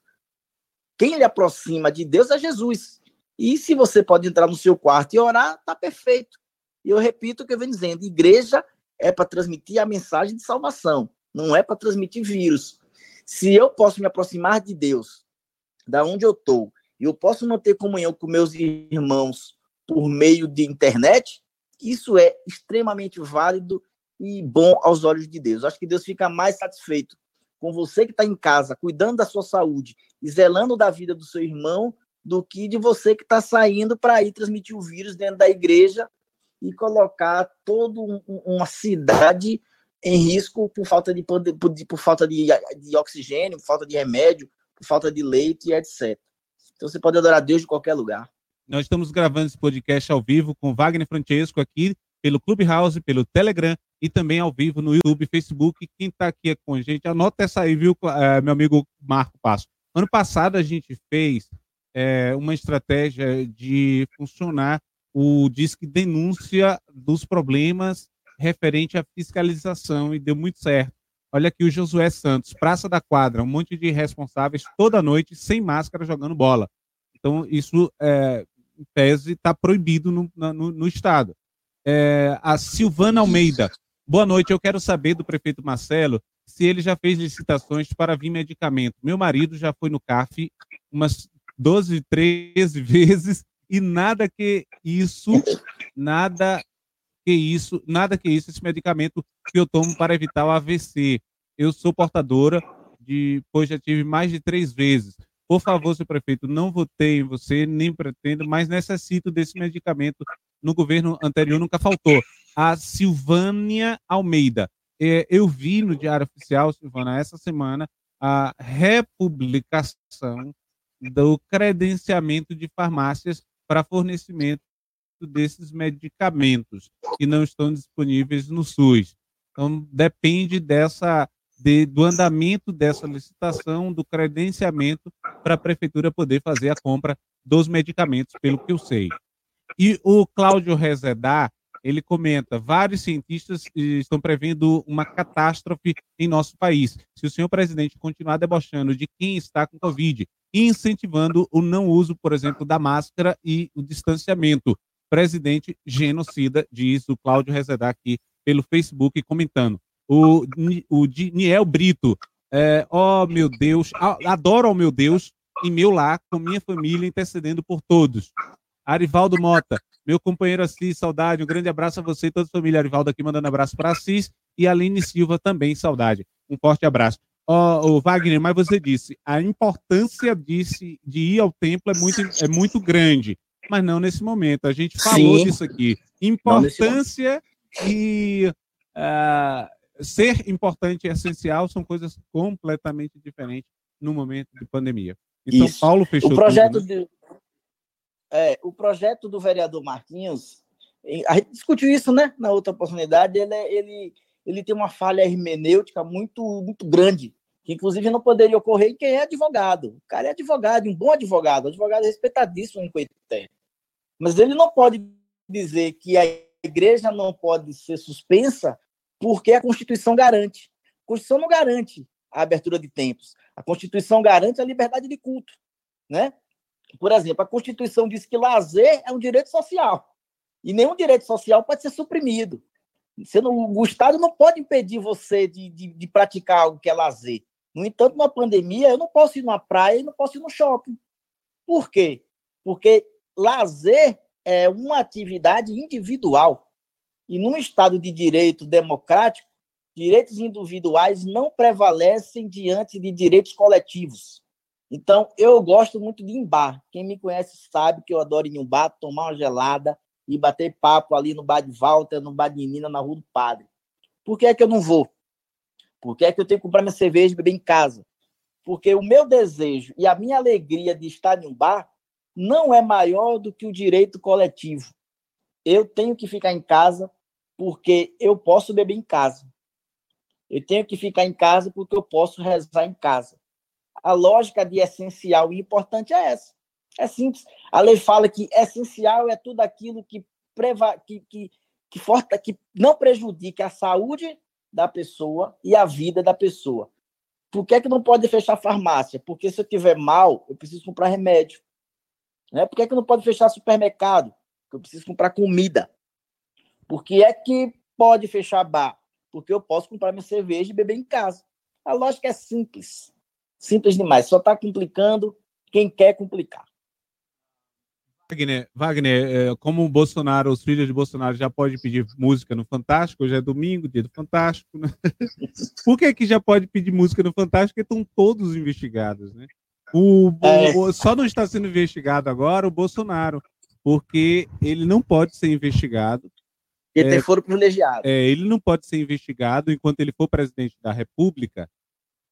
Speaker 2: Quem lhe aproxima de Deus é Jesus. E se você pode entrar no seu quarto e orar, está perfeito. E eu repito o que eu venho dizendo: igreja é para transmitir a mensagem de salvação, não é para transmitir vírus. Se eu posso me aproximar de Deus, da onde eu estou, e eu posso manter comunhão com meus irmãos por meio de internet, isso é extremamente válido e bom aos olhos de Deus. Acho que Deus fica mais satisfeito com você que está em casa, cuidando da sua saúde e zelando da vida do seu irmão, do que de você que está saindo para ir transmitir o vírus dentro da igreja e colocar toda um, uma cidade em risco por falta de, por, por falta de, de oxigênio, por falta de remédio, por falta de leite e etc. Então você pode adorar Deus de qualquer lugar.
Speaker 1: Nós estamos gravando esse podcast ao vivo com Wagner Francesco aqui pelo Clubhouse, pelo Telegram e também ao vivo no YouTube, Facebook. Quem está aqui com a gente, anota essa aí, viu, é, meu amigo Marco Passo. Ano passado a gente fez é, uma estratégia de funcionar o Disque Denúncia dos problemas referente à fiscalização e deu muito certo. Olha aqui o Josué Santos, Praça da Quadra, um monte de responsáveis toda noite sem máscara jogando bola. Então, isso, é, em tese, está proibido no, no, no Estado. É, a Silvana Almeida, Boa noite, eu quero saber do prefeito Marcelo se ele já fez licitações para vir medicamento. Meu marido já foi no CAF umas 12, 13 vezes e nada que isso, nada que isso, nada que isso, esse medicamento que eu tomo para evitar o AVC. Eu sou portadora de, pois já tive mais de três vezes. Por favor, seu prefeito, não votei em você, nem pretendo, mas necessito desse medicamento. No governo anterior nunca faltou a Silvânia Almeida. É, eu vi no Diário Oficial, Silvana, essa semana, a republicação do credenciamento de farmácias para fornecimento desses medicamentos que não estão disponíveis no SUS. Então, depende dessa de, do andamento dessa licitação, do credenciamento para a prefeitura poder fazer a compra dos medicamentos, pelo que eu sei. E o Cláudio Rezedar, ele comenta: vários cientistas estão prevendo uma catástrofe em nosso país. Se o senhor presidente continuar debochando de quem está com Covid incentivando o não uso, por exemplo, da máscara e o distanciamento. Presidente genocida, diz o Cláudio Rezedar aqui pelo Facebook comentando. O, o Niel Brito, É, oh, meu Deus, adoro ao meu Deus em meu lar, com minha família, intercedendo por todos. Arivaldo Mota, meu companheiro Assis, saudade. Um grande abraço a você e toda a família. Arivaldo aqui mandando abraço para Assis e Aline Silva também, saudade. Um forte abraço. Oh, oh, Wagner, mas você disse, a importância disse, de ir ao templo é muito, é muito grande, mas não nesse momento. A gente falou Sim. disso aqui. Importância e uh, ser importante e essencial são coisas completamente diferentes no momento de pandemia. Então, Isso. Paulo fechou.
Speaker 2: O projeto, tudo, né? de, é, o projeto do vereador Marquinhos, a gente discutiu isso né, na outra oportunidade, ele, é, ele, ele tem uma falha hermenêutica muito, muito grande, que inclusive não poderia ocorrer em quem é advogado. O cara é advogado, um bom advogado, advogado respeitadíssimo em Coité. Mas ele não pode dizer que a igreja não pode ser suspensa porque a Constituição garante. A Constituição não garante a abertura de templos. A Constituição garante a liberdade de culto, né? Por exemplo, a Constituição diz que lazer é um direito social. E nenhum direito social pode ser suprimido. Você não, o Estado não pode impedir você de, de, de, praticar algo que é lazer. No entanto, numa pandemia, eu não posso ir numa praia e não posso ir no shopping. Por quê? Porque lazer é uma atividade individual. E num Estado de direito democrático, direitos individuais não prevalecem diante de direitos coletivos. Então, eu gosto muito de ir em bar. Quem me conhece sabe que eu adoro ir em um bar, tomar uma gelada e bater papo ali no bar de Walter, no bar de Nina, na Rua do Padre. Por que é que eu não vou? Por que é que eu tenho que comprar minha cerveja e beber em casa? Porque o meu desejo e a minha alegria de estar em um bar não é maior do que o direito coletivo. Eu tenho que ficar em casa porque eu posso beber em casa. Eu tenho que ficar em casa porque eu posso rezar em casa. A lógica de essencial e importante é essa. É simples. A lei fala que essencial é tudo aquilo que, preva, que, que, que, forta, que não prejudique a saúde da pessoa e a vida da pessoa. Por que, é que não pode fechar farmácia? Porque se eu tiver mal, eu preciso comprar remédio. Né? Por que, é que não pode fechar supermercado? Porque eu preciso comprar comida. Por que é que pode fechar bar? Porque eu posso comprar minha cerveja e beber em casa. A lógica é simples. Simples demais. Só está complicando quem quer complicar.
Speaker 1: Wagner, Wagner, é, como o Bolsonaro, os filhos de Bolsonaro já podem pedir música no Fantástico, hoje é domingo, dia do Fantástico, né? Por que que já pode pedir música no Fantástico? Porque estão todos investigados, né? O, é. o, só não está sendo investigado agora o Bolsonaro, porque ele não pode ser investigado.
Speaker 2: Ele é, foro privilegiado.
Speaker 1: É, ele não pode ser investigado enquanto ele for presidente da República,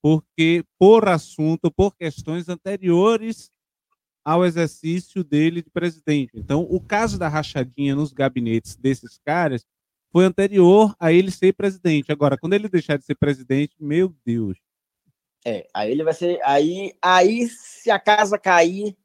Speaker 1: porque por assunto, por questões anteriores ao exercício dele de presidente. Então, o caso da rachadinha nos gabinetes desses caras foi anterior a ele ser presidente. Agora, quando ele deixar de ser presidente, meu Deus.
Speaker 2: É, aí ele vai ser. Aí, aí se a casa cair,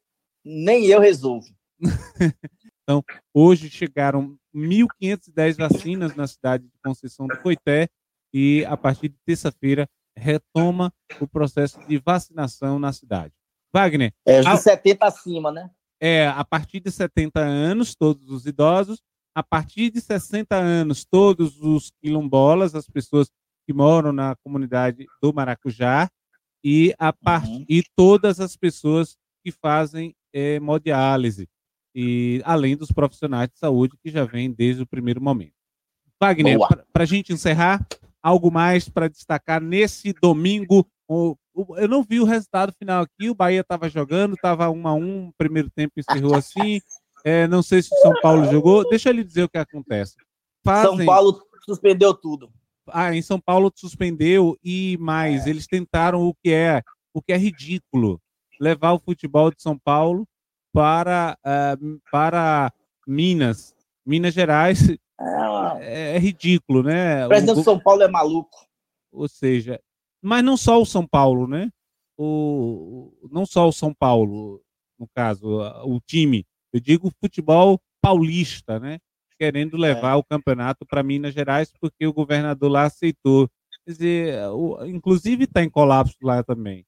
Speaker 2: nem eu resolvo.
Speaker 1: então, hoje chegaram 1.510 vacinas na cidade de Conceição do Coité e a partir de terça-feira retoma o processo de vacinação na cidade. Wagner.
Speaker 2: É, de 70 acima, né?
Speaker 1: É, a partir de 70 anos, todos os idosos, a partir de 60 anos, todos os quilombolas, as pessoas que moram na comunidade do Maracujá, e, a part... Uhum. e todas as pessoas que fazem é, hemodiálise, e além dos profissionais de saúde que já vêm desde o primeiro momento. Wagner, para a gente encerrar, algo mais para destacar nesse domingo eu não vi o resultado final aqui. O Bahia estava jogando, estava um a um, primeiro tempo encerrou assim. É, não sei se o São Paulo jogou. Deixa ele dizer o que acontece.
Speaker 2: Fazem... São Paulo suspendeu tudo.
Speaker 1: Ah, em São Paulo suspendeu e mais, é. eles tentaram o que é o que é ridículo, levar o futebol de São Paulo para uh, para Minas, Minas Gerais. É, é, é ridículo, né?
Speaker 2: O presidente de São Paulo é maluco.
Speaker 1: Ou seja, mas não só o São Paulo, né? O, não só o São Paulo, no caso, o time, eu digo o futebol paulista, né? Querendo levar é. o campeonato para Minas Gerais, porque o governador lá aceitou. Quer dizer, o, inclusive está em colapso lá também.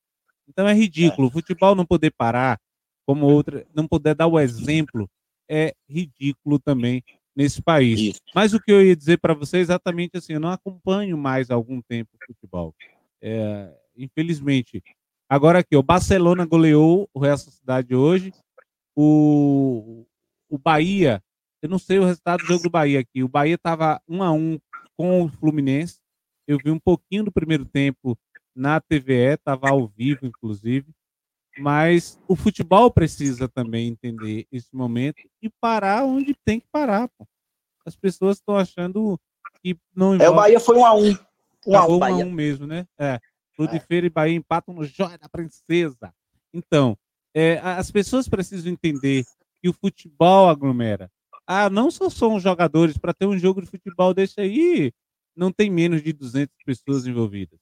Speaker 1: Então é ridículo. É. O futebol não poder parar, como outra, não poder dar o exemplo, é ridículo também nesse país. Isso. Mas o que eu ia dizer para você é exatamente assim: eu não acompanho mais há algum tempo o futebol. É, infelizmente. Agora aqui, o Barcelona goleou o Real Sociedade hoje. O, o Bahia, eu não sei o resultado do jogo do Bahia aqui. O Bahia estava 1 a 1 com o Fluminense. Eu vi um pouquinho do primeiro tempo na TVE, estava ao vivo, inclusive. Mas o futebol precisa também entender esse momento e parar onde tem que parar. Pô. As pessoas estão achando que não
Speaker 2: envolve... É, o Bahia foi um a um.
Speaker 1: Um a um, a um mesmo, né? É. Ludifeira é. e Bahia empatam no Joia da Princesa. Então, é, as pessoas precisam entender que o futebol aglomera. Ah, não só são os jogadores, para ter um jogo de futebol desse aí, não tem menos de 200 pessoas envolvidas.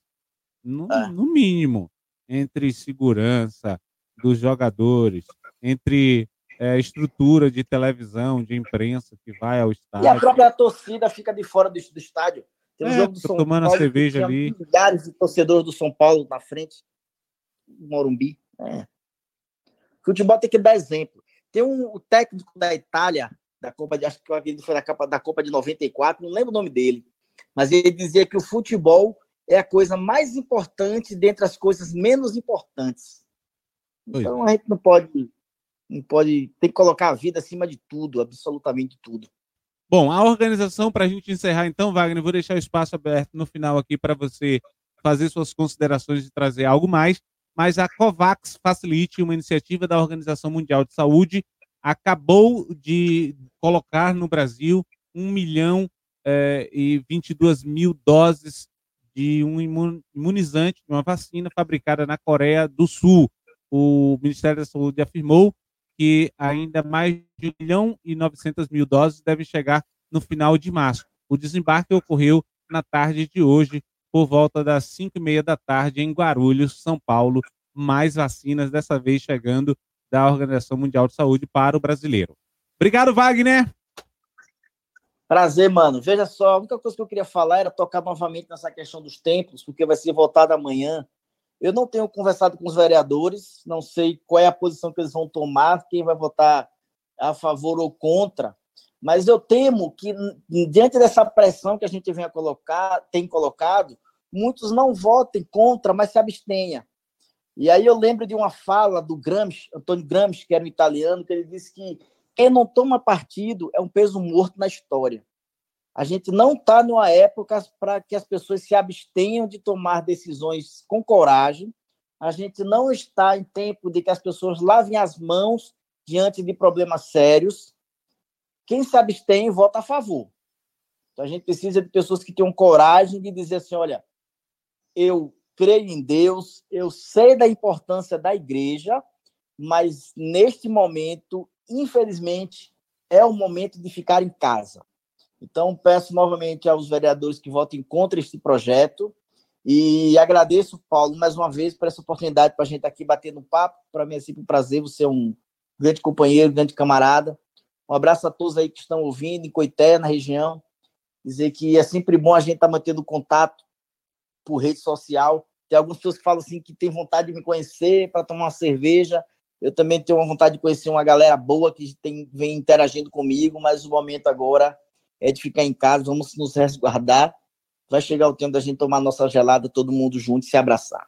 Speaker 1: No, é. no mínimo, entre segurança dos jogadores, entre é, estrutura de televisão, de imprensa que vai ao estádio.
Speaker 2: E a própria torcida fica de fora do, do estádio.
Speaker 1: Tem um é, jogo do São tomando Paulo, a cerveja ali.
Speaker 2: Milhares de torcedores do São Paulo na frente, Morumbi. É. Futebol tem que dar exemplo. Tem um o técnico da Itália, da Copa de, acho que foi da Copa, da Copa de 94, não lembro o nome dele, mas ele dizia que o futebol é a coisa mais importante dentre as coisas menos importantes. Então a gente não pode, não pode, tem que colocar a vida acima de tudo, absolutamente tudo.
Speaker 1: Bom, a organização, para a gente encerrar então, Wagner, vou deixar o espaço aberto no final aqui para você fazer suas considerações e trazer algo mais, mas a COVAX Facilite, uma iniciativa da Organização Mundial de Saúde, acabou de colocar no Brasil 1 milhão eh, e 22 mil doses de um imunizante, de uma vacina fabricada na Coreia do Sul. O Ministério da Saúde afirmou que ainda mais de 1 milhão e 900 mil doses devem chegar no final de março. O desembarque ocorreu na tarde de hoje, por volta das 5 e meia da tarde, em Guarulhos, São Paulo. Mais vacinas, dessa vez chegando da Organização Mundial de Saúde para o brasileiro. Obrigado, Wagner.
Speaker 2: Prazer, mano. Veja só, a única coisa que eu queria falar era tocar novamente nessa questão dos templos, porque vai ser votado amanhã eu não tenho conversado com os vereadores, não sei qual é a posição que eles vão tomar, quem vai votar a favor ou contra, mas eu temo que, diante dessa pressão que a gente vem a colocar, tem colocado, muitos não votem contra, mas se abstenha. E aí eu lembro de uma fala do Gramsci, Antônio Gramsci, que era um italiano, que ele disse que quem não toma partido é um peso morto na história. A gente não está numa época para que as pessoas se abstenham de tomar decisões com coragem. A gente não está em tempo de que as pessoas lavem as mãos diante de problemas sérios. Quem se abstém vota a favor. Então a gente precisa de pessoas que tenham coragem de dizer assim: olha, eu creio em Deus, eu sei da importância da igreja, mas neste momento, infelizmente, é o momento de ficar em casa. Então, peço novamente aos vereadores que votem contra este projeto e agradeço, Paulo, mais uma vez por essa oportunidade para a gente estar aqui batendo um papo. Para mim é sempre um prazer, você é um grande companheiro, grande camarada. Um abraço a todos aí que estão ouvindo, em Coité, na região. Dizer que é sempre bom a gente estar mantendo contato por rede social. Tem algumas pessoas que falam assim que tem vontade de me conhecer para tomar uma cerveja. Eu também tenho uma vontade de conhecer uma galera boa que tem, vem interagindo comigo, mas o momento agora é de ficar em casa, vamos nos resguardar. Vai chegar o tempo da gente tomar nossa gelada, todo mundo junto e se abraçar.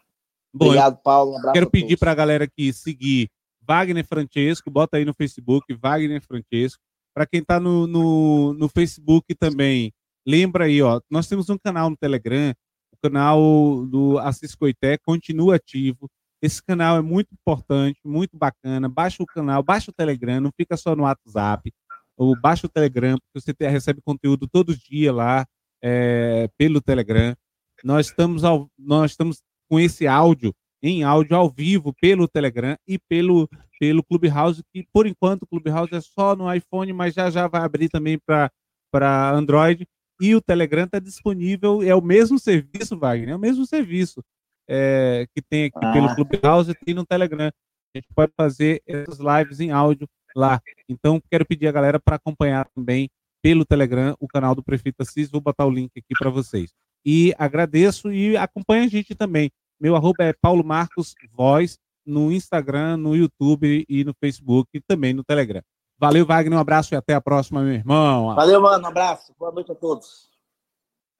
Speaker 1: Bom, Obrigado, Paulo. Um quero pedir para a galera aqui seguir Wagner Francesco, bota aí no Facebook, Wagner Francesco. Para quem está no, no, no Facebook também, lembra aí, ó, nós temos um canal no Telegram, o canal do Assis Coité continua ativo. Esse canal é muito importante, muito bacana. Baixa o canal, baixa o Telegram, não fica só no WhatsApp ou baixa o Telegram, porque você recebe conteúdo todo dia lá é, pelo Telegram. Nós estamos, ao, nós estamos com esse áudio em áudio ao vivo pelo Telegram e pelo, pelo Clubhouse, que por enquanto o Clubhouse é só no iPhone, mas já já vai abrir também para Android. E o Telegram está disponível, é o mesmo serviço, Wagner, é o mesmo serviço é, que tem aqui ah. pelo Clubhouse e tem no Telegram. A gente pode fazer essas lives em áudio lá. Então, quero pedir a galera para acompanhar também pelo Telegram o canal do Prefeito Assis. Vou botar o link aqui para vocês. E agradeço e acompanha a gente também. Meu arroba é Paulo Marcos Voz no Instagram, no YouTube e no Facebook e também no Telegram. Valeu, Wagner. Um abraço e até a próxima, meu irmão.
Speaker 2: Valeu, mano. Um abraço. Boa noite a todos.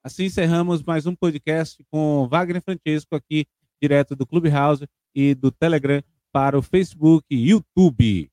Speaker 1: Assim encerramos mais um podcast com Wagner Francesco aqui direto do Clubhouse e do Telegram para o Facebook e YouTube.